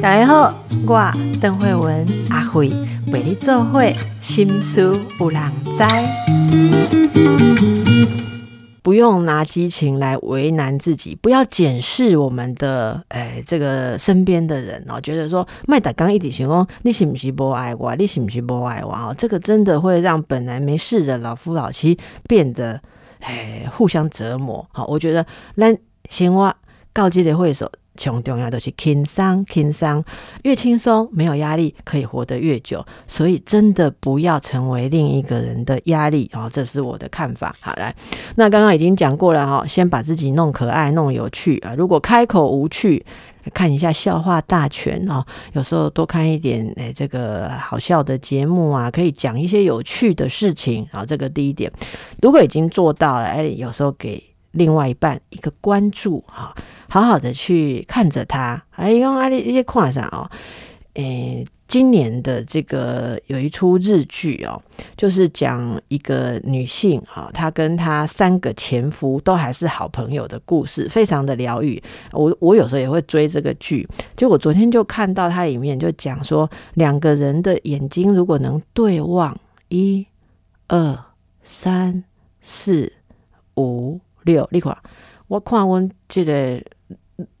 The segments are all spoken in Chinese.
大家好，我邓慧文阿慧为你做会心思有人知。不用拿激情来为难自己，不要检视我们的诶这个身边的人哦，觉得说麦达刚一体行哦，你是不是不爱我？你是不是不爱我？哦，这个真的会让本来没事的老夫老妻变得诶互相折磨。好，我觉得那先我告诫的会所。穷重要的是轻松，轻松越轻松，没有压力，可以活得越久。所以真的不要成为另一个人的压力哦，这是我的看法。好来，那刚刚已经讲过了哈，先把自己弄可爱、弄有趣啊。如果开口无趣，看一下笑话大全哦。有时候多看一点诶，这个好笑的节目啊，可以讲一些有趣的事情啊。这个第一点，如果已经做到了，哎，有时候给。另外一半一个关注哈，好好的去看着他。哎，用阿里一些跨上哦，诶，今年的这个有一出日剧哦，就是讲一个女性哈，她跟她三个前夫都还是好朋友的故事，非常的疗愈。我我有时候也会追这个剧，就我昨天就看到它里面就讲说，两个人的眼睛如果能对望，一、二、三、四、五。六，你看，我看我这个，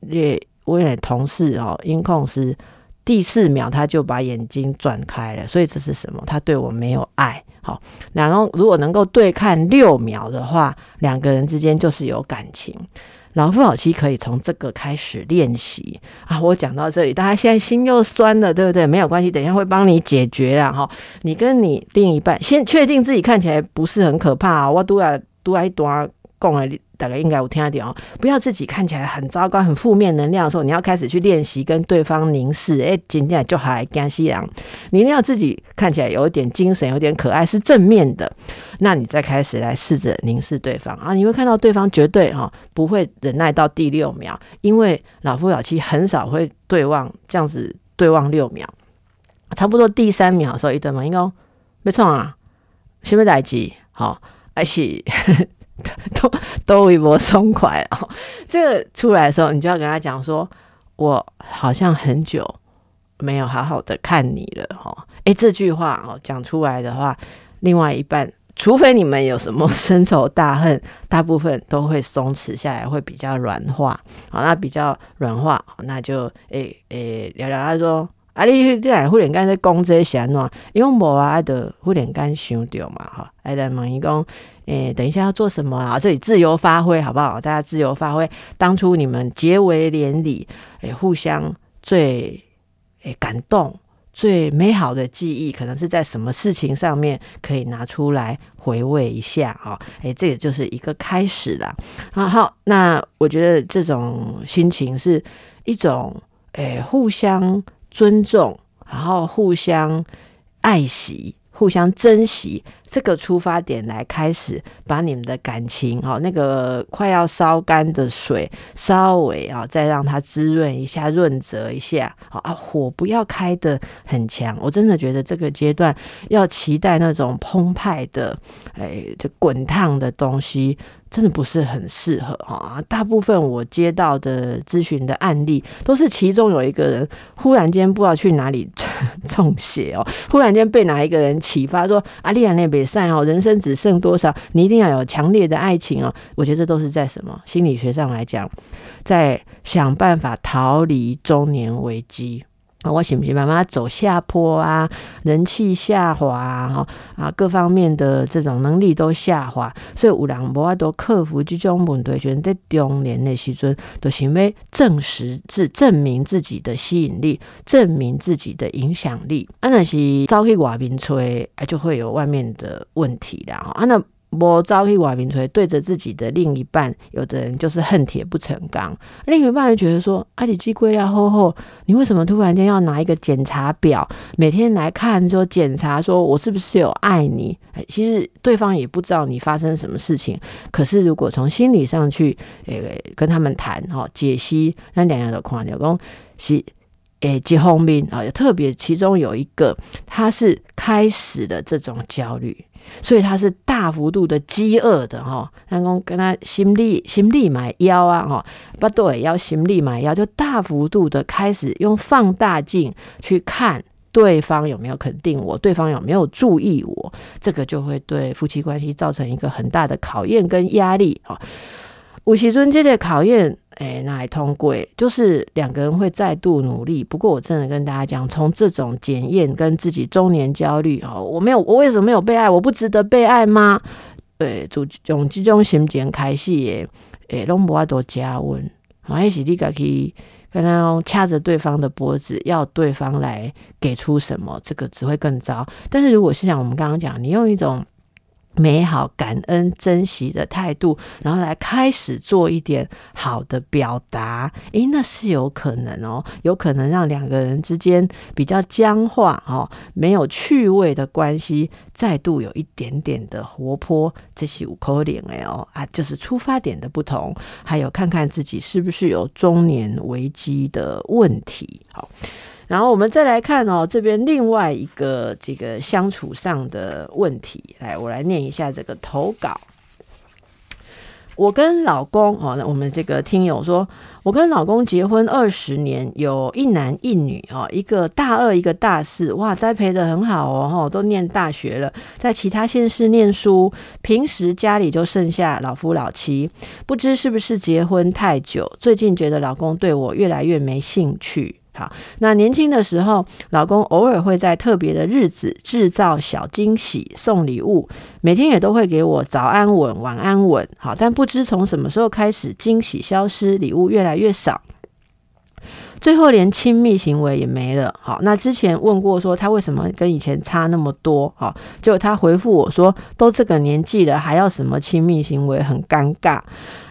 也我也同事哦，音控师，第四秒他就把眼睛转开了，所以这是什么？他对我没有爱。好，然后如果能够对看六秒的话，两个人之间就是有感情。老夫老妻可以从这个开始练习啊！我讲到这里，大家现在心又酸了，对不对？没有关系，等一下会帮你解决啦。哈。你跟你另一半先确定自己看起来不是很可怕啊，我都要都要多。共啊，大概应该有听一点哦。不要自己看起来很糟糕、很负面能量的时候，你要开始去练习跟对方凝视。哎，今天就还江西人，你一定要自己看起来有一点精神、有点可爱，是正面的。那你再开始来试着凝视对方啊，你会看到对方绝对哈不会忍耐到第六秒，因为老夫老妻很少会对望这样子对望六秒，差不多第三秒的时候，一对嘛，应该没错啊，什么代志？好，还是。都都微博松快哦。这个出来的时候，你就要跟他讲说：“我好像很久没有好好的看你了。”哈，哎，这句话哦讲出来的话，另外一半，除非你们有什么深仇大恨，大部分都会松弛下来，会比较软化。好，那比较软化，那就诶诶聊聊。他说：“啊，你你来忽然间在讲这些安怎？因为无啊，爱的忽然间想掉嘛，哈，爱来问伊讲。”诶，等一下要做什么啊？这里自由发挥好不好？大家自由发挥。当初你们结为连理，诶，互相最诶感动、最美好的记忆，可能是在什么事情上面可以拿出来回味一下啊？诶，这也就是一个开始啦。啊，好，那我觉得这种心情是一种诶互相尊重，然后互相爱惜。互相珍惜这个出发点来开始，把你们的感情哦，那个快要烧干的水，稍微啊再让它滋润一下、润泽一下好啊，火不要开的很强。我真的觉得这个阶段要期待那种澎湃的，哎，就滚烫的东西。真的不是很适合哈，大部分我接到的咨询的案例，都是其中有一个人忽然间不知道去哪里 中邪哦，忽然间被哪一个人启发说：“阿丽亚那比赛哦，人生只剩多少？你一定要有强烈的爱情哦。”我觉得这都是在什么心理学上来讲，在想办法逃离中年危机。我是不是？慢慢走下坡啊，人气下滑哈啊，各方面的这种能力都下滑，所以有人无法都克服这种问题，选在中年的时阵，都想要证实自证明自己的吸引力，证明自己的影响力。啊，那是走去外面吹，啊，就会有外面的问题啦。啊，那。我朝去外面锤，对着自己的另一半，有的人就是恨铁不成钢。另一半人觉得说：“啊，你机柜要厚厚，你为什么突然间要拿一个检查表，每天来看，说检查，说我是不是有爱你？”其实对方也不知道你发生什么事情。可是如果从心理上去，呃，跟他们谈，哈，解析，那两样的框，老公是诶，结方面啊，特别其中有一个，他是开始了这种焦虑，所以他是大幅度的饥饿的哈。然后跟他心力心力买药啊哈，不对，要心力买药，就大幅度的开始用放大镜去看对方有没有肯定我，对方有没有注意我，这个就会对夫妻关系造成一个很大的考验跟压力啊。五喜尊这类考验。哎，那还通过，就是两个人会再度努力。不过，我真的跟大家讲，从这种检验跟自己中年焦虑哦，我没有，我为什么没有被爱？我不值得被爱吗？对，从从这种心情开始诶，诶，拢无法多加温，还是你家去跟他掐着对方的脖子，要对方来给出什么？这个只会更糟。但是如果是像我们刚刚讲，你用一种。美好、感恩、珍惜的态度，然后来开始做一点好的表达，诶，那是有可能哦，有可能让两个人之间比较僵化、哦，没有趣味的关系，再度有一点点的活泼。这是五口脸哎哦啊，就是出发点的不同，还有看看自己是不是有中年危机的问题，好。然后我们再来看哦，这边另外一个这个相处上的问题，来，我来念一下这个投稿。我跟老公哦，那我们这个听友说，我跟老公结婚二十年，有一男一女哦，一个大二，一个大四，哇，栽培的很好哦，都念大学了，在其他县市念书，平时家里就剩下老夫老妻，不知是不是结婚太久，最近觉得老公对我越来越没兴趣。好，那年轻的时候，老公偶尔会在特别的日子制造小惊喜，送礼物，每天也都会给我早安吻、晚安吻。好，但不知从什么时候开始，惊喜消失，礼物越来越少。最后连亲密行为也没了。好，那之前问过说他为什么跟以前差那么多？好，结果他回复我说，都这个年纪了，还要什么亲密行为，很尴尬，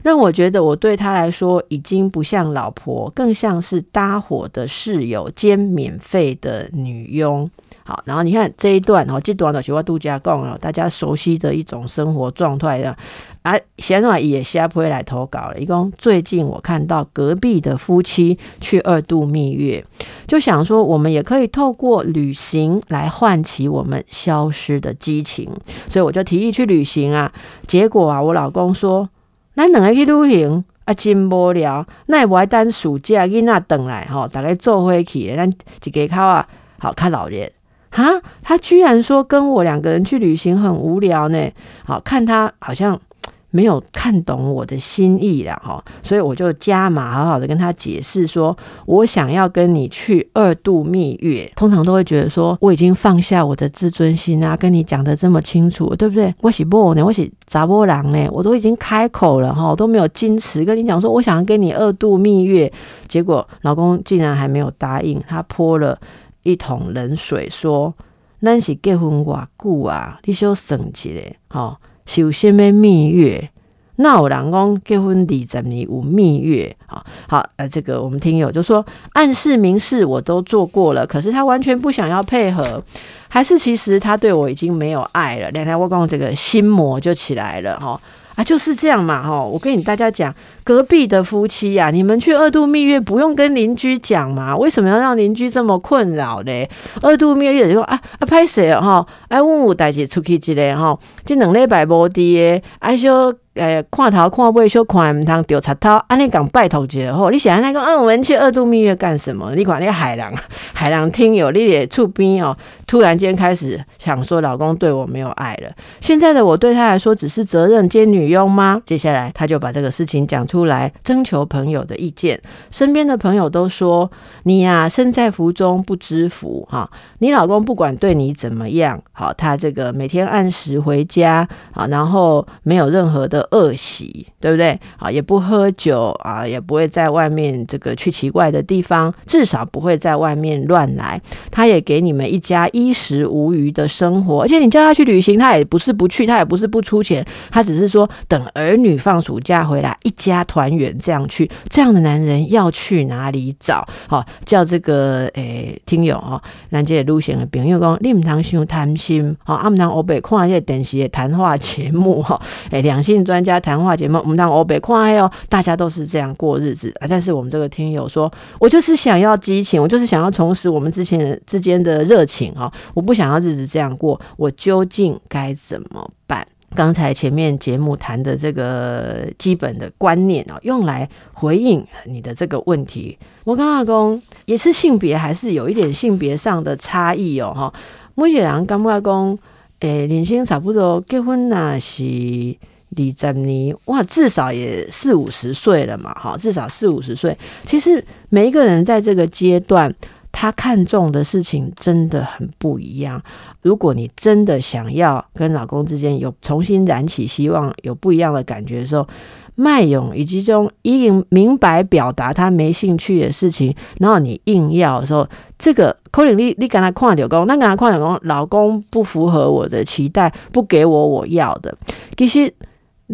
让我觉得我对他来说已经不像老婆，更像是搭伙的室友兼免费的女佣。好，然后你看这一段哦，这段的是我度假讲哦，大家熟悉的一种生活状态的。啊，显然也下不会来投稿了。一共最近我看到隔壁的夫妻去二度蜜月，就想说我们也可以透过旅行来唤起我们消失的激情，所以我就提议去旅行啊。结果啊，我老公说：“咱两个去旅行啊，真无聊，那也不爱等暑假囡仔等来吼，大概做回去，咱一个口啊，好看老人。啊，他居然说跟我两个人去旅行很无聊呢。好看他好像。”没有看懂我的心意了哈，所以我就加码，好好的跟他解释说，我想要跟你去二度蜜月。通常都会觉得说，我已经放下我的自尊心啊，跟你讲的这么清楚，对不对？我是波呢，我是杂波郎呢，我都已经开口了哈，都没有矜持跟你讲说，我想要跟你二度蜜月。结果老公竟然还没有答应，他泼了一桶冷水，说：“咱是结婚偌久啊，你小省一下哈。”首先咩蜜月？那有人讲结婚二十年有蜜月啊？好，呃，这个我们听友就说暗示明示我都做过了，可是他完全不想要配合，还是其实他对我已经没有爱了？两天我讲这个心魔就起来了哈。啊，就是这样嘛，哈！我跟你大家讲，隔壁的夫妻呀，你们去二度蜜月不用跟邻居讲嘛？为什么要让邻居这么困扰呢？二度蜜月就说啊啊，拍谁哈？哎，问我带姐出去一个哈，这两礼拜无滴的，哎说。诶，看头看尾，小看唔通掉插头，安尼讲拜托者吼，你想那个啊，我们去二度蜜月干什么？你管那海浪，海浪听有你的触边哦，突然间开始想说，老公对我没有爱了。现在的我对他来说只是责任兼女佣吗？接下来他就把这个事情讲出来，征求朋友的意见。身边的朋友都说，你呀，身在福中不知福哈。你老公不管对你怎么样，好，他这个每天按时回家啊，然后没有任何的。恶习，对不对？啊，也不喝酒啊，也不会在外面这个去奇怪的地方，至少不会在外面乱来。他也给你们一家衣食无余的生活，而且你叫他去旅行，他也不是不去，他也不是不出钱，他只是说等儿女放暑假回来，一家团圆这样去。这样的男人要去哪里找？好，叫这个诶听友哦，南街路线的朋友讲，你唔通想贪心，好，阿唔通我被看一些电视的谈话节目哈，诶，两性。专家谈话节目，我们让欧北快哦，大家都是这样过日子啊。但是我们这个听友说，我就是想要激情，我就是想要重拾我们之前之间的热情啊，我不想要日子这样过，我究竟该怎么办？刚才前面节目谈的这个基本的观念啊，用来回应你的这个问题。我刚刚讲也是性别，还是有一点性别上的差异哦，哈。每个人刚刚讲，诶，年轻差不多结婚那是李珍妮，哇，至少也四五十岁了嘛，哈，至少四五十岁。其实每一个人在这个阶段。他看重的事情真的很不一样。如果你真的想要跟老公之间有重新燃起希望、有不一样的感觉的时候，卖勇以及这种已经明白表达他没兴趣的事情，然后你硬要的时候，这个可能你你跟他跨掉工，那跟他跨掉工，老公不符合我的期待，不给我我要的，其实。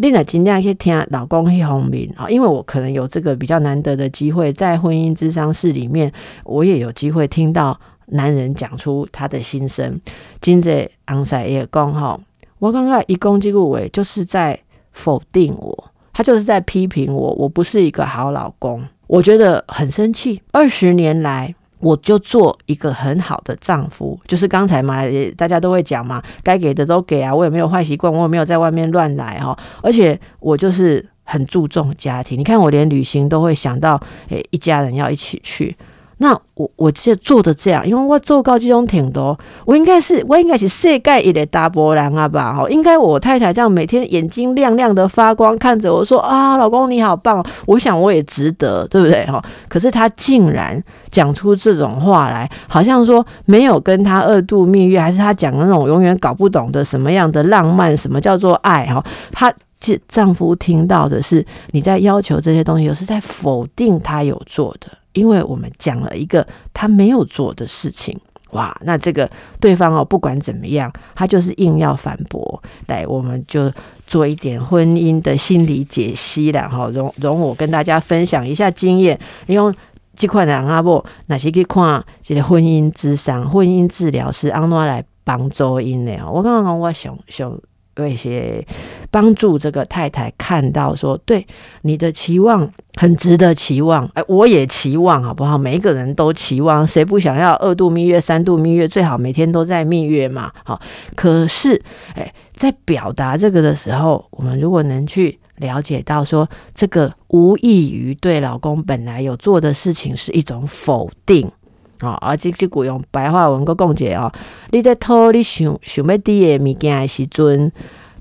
另外，尽量去听老公去哄面啊，因为我可能有这个比较难得的机会，在婚姻智商室里面，我也有机会听到男人讲出他的心声。今日昂塞也讲吼，我刚刚一攻击顾伟就是在否定我，他就是在批评我，我不是一个好老公，我觉得很生气。二十年来。我就做一个很好的丈夫，就是刚才嘛，大家都会讲嘛，该给的都给啊，我也没有坏习惯，我也没有在外面乱来哈，而且我就是很注重家庭，你看我连旅行都会想到，诶，一家人要一起去。那我我记得做的这样，因为我做高这种挺多，我应该是我应该是世界一的大波浪啊吧？哈，应该我太太这样每天眼睛亮亮的发光，看着我说啊，老公你好棒，我想我也值得，对不对？哈，可是他竟然讲出这种话来，好像说没有跟他二度蜜月，还是他讲的那种永远搞不懂的什么样的浪漫，什么叫做爱？哈，他这丈夫听到的是你在要求这些东西，有是在否定他有做的。因为我们讲了一个他没有做的事情，哇，那这个对方哦，不管怎么样，他就是硬要反驳。来，我们就做一点婚姻的心理解析了哈，容容我跟大家分享一下经验。因为这块人啊不，哪些去看这个婚姻智商、婚姻治疗师安怎来帮助因的我刚刚讲，我想想。有一些帮助这个太太看到说，对你的期望很值得期望，哎，我也期望好不好？每一个人都期望，谁不想要二度蜜月、三度蜜月？最好每天都在蜜月嘛，好。可是，哎，在表达这个的时候，我们如果能去了解到说，这个无异于对老公本来有做的事情是一种否定。哦，而且即句用白话文个共解哦，你在偷你想想要滴的物件的时阵，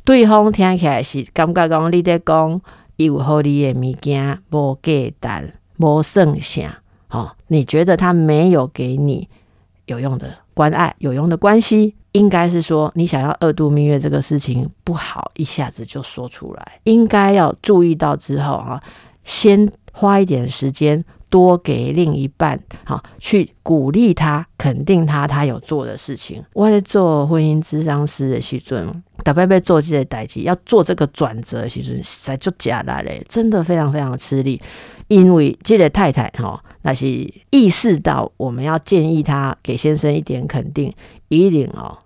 对方听起来是感觉讲你在讲有好你的物件无价值、无剩下。哦，你觉得他没有给你有用的关爱、有用的关系，应该是说你想要二度蜜月这个事情不好，一下子就说出来，应该要注意到之后啊，先花一点时间。多给另一半，好去鼓励他、肯定他，他有做的事情。我在做婚姻智商师的时阵，特别被做这些代际，要做这个转折的时阵，实在就假来嘞，真的非常非常吃力。因为这个太太哈，那是意识到我们要建议他给先生一点肯定，一定哦，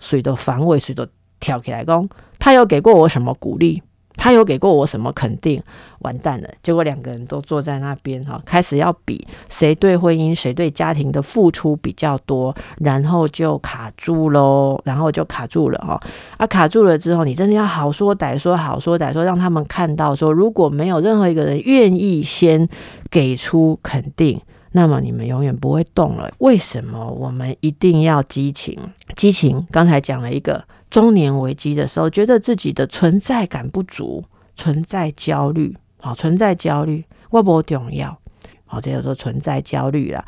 谁都防卫，谁都跳起来讲，他有给过我什么鼓励？他有给过我什么肯定？完蛋了！结果两个人都坐在那边哈，开始要比谁对婚姻、谁对家庭的付出比较多，然后就卡住喽，然后就卡住了哈。啊，卡住了之后，你真的要好说歹说，好说歹说，让他们看到说，如果没有任何一个人愿意先给出肯定，那么你们永远不会动了。为什么我们一定要激情？激情刚才讲了一个。中年危机的时候，觉得自己的存在感不足，存在焦虑，好，存在焦虑，我不重要，好，这叫做存在焦虑了。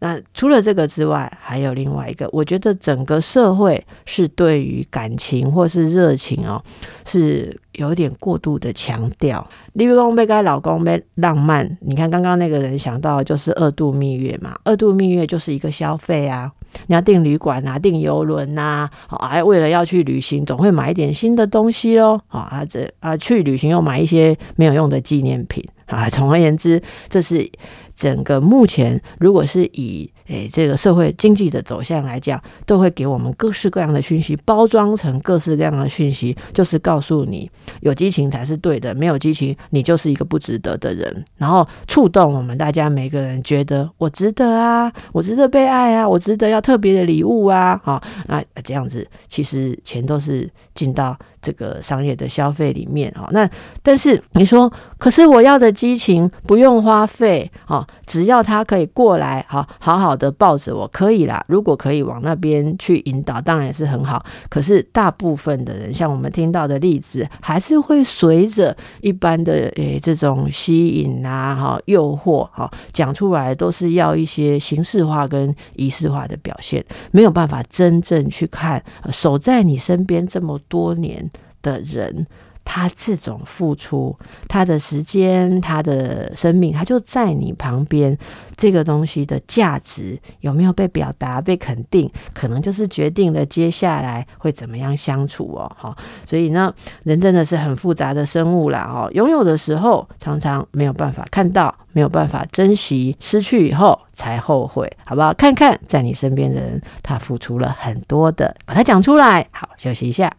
那除了这个之外，还有另外一个，我觉得整个社会是对于感情或是热情哦，是有一点过度的强调。例如说，被该老公被浪漫，你看刚刚那个人想到就是二度蜜月嘛，二度蜜月就是一个消费啊。你要订旅馆啊，订游轮呐，好，还为了要去旅行，总会买一点新的东西哦，好，啊这啊去旅行又买一些没有用的纪念品啊。总而言之，这是整个目前如果是以诶这个社会经济的走向来讲，都会给我们各式各样的讯息，包装成各式各样的讯息，就是告诉你有激情才是对的，没有激情你就是一个不值得的人，然后触动我们大家每个人觉得我值得啊，我值得被爱啊，我值得要特别的礼物啊，好，那这样子其实钱都是进到。这个商业的消费里面啊，那但是你说，可是我要的激情不用花费啊，只要他可以过来，好好好的抱着我，可以啦。如果可以往那边去引导，当然是很好。可是大部分的人，像我们听到的例子，还是会随着一般的诶这种吸引啊、哈诱惑哈讲出来，都是要一些形式化跟仪式化的表现，没有办法真正去看守在你身边这么多年。的人，他这种付出，他的时间，他的生命，他就在你旁边。这个东西的价值有没有被表达、被肯定，可能就是决定了接下来会怎么样相处哦。哈，所以呢，人真的是很复杂的生物啦。哦，拥有的时候常常没有办法看到，没有办法珍惜，失去以后才后悔，好不好？看看在你身边的人，他付出了很多的，把它讲出来。好，休息一下。